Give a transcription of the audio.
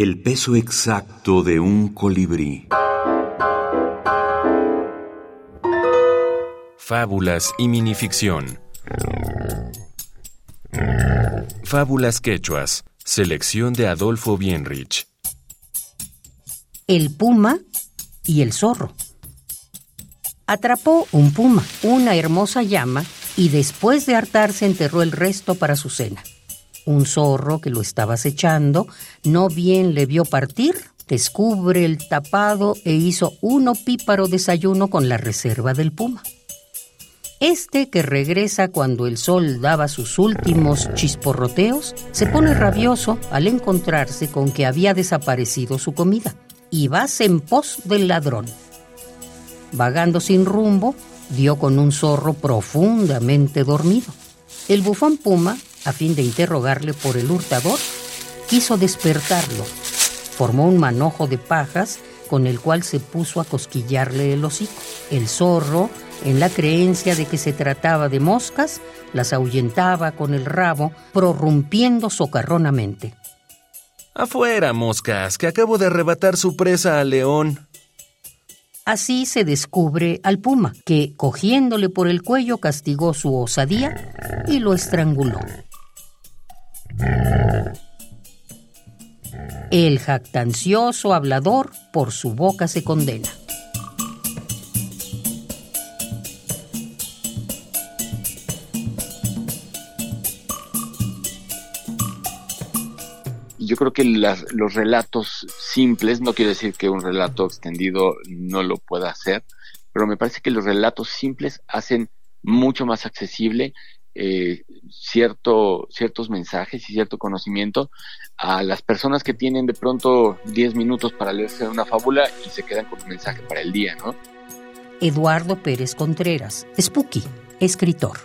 El peso exacto de un colibrí. Fábulas y minificción. Fábulas quechuas. Selección de Adolfo Bienrich. El puma y el zorro. Atrapó un puma, una hermosa llama, y después de hartarse enterró el resto para su cena. Un zorro que lo estaba acechando no bien le vio partir, descubre el tapado e hizo un opíparo desayuno con la reserva del puma. Este que regresa cuando el sol daba sus últimos chisporroteos, se pone rabioso al encontrarse con que había desaparecido su comida y vas en pos del ladrón. Vagando sin rumbo, dio con un zorro profundamente dormido. El bufón puma a fin de interrogarle por el hurtador, quiso despertarlo. Formó un manojo de pajas con el cual se puso a cosquillarle el hocico. El zorro, en la creencia de que se trataba de moscas, las ahuyentaba con el rabo, prorrumpiendo socarronamente. Afuera, moscas, que acabo de arrebatar su presa al león. Así se descubre al puma, que, cogiéndole por el cuello, castigó su osadía y lo estranguló. El jactancioso hablador por su boca se condena. yo creo que los relatos simples, no quiero decir que un relato extendido no lo pueda hacer, pero me parece que los relatos simples hacen mucho más accesible eh, cierto, ciertos mensajes y cierto conocimiento a las personas que tienen de pronto 10 minutos para leerse una fábula y se quedan con un mensaje para el día, ¿no? Eduardo Pérez Contreras, Spooky, escritor.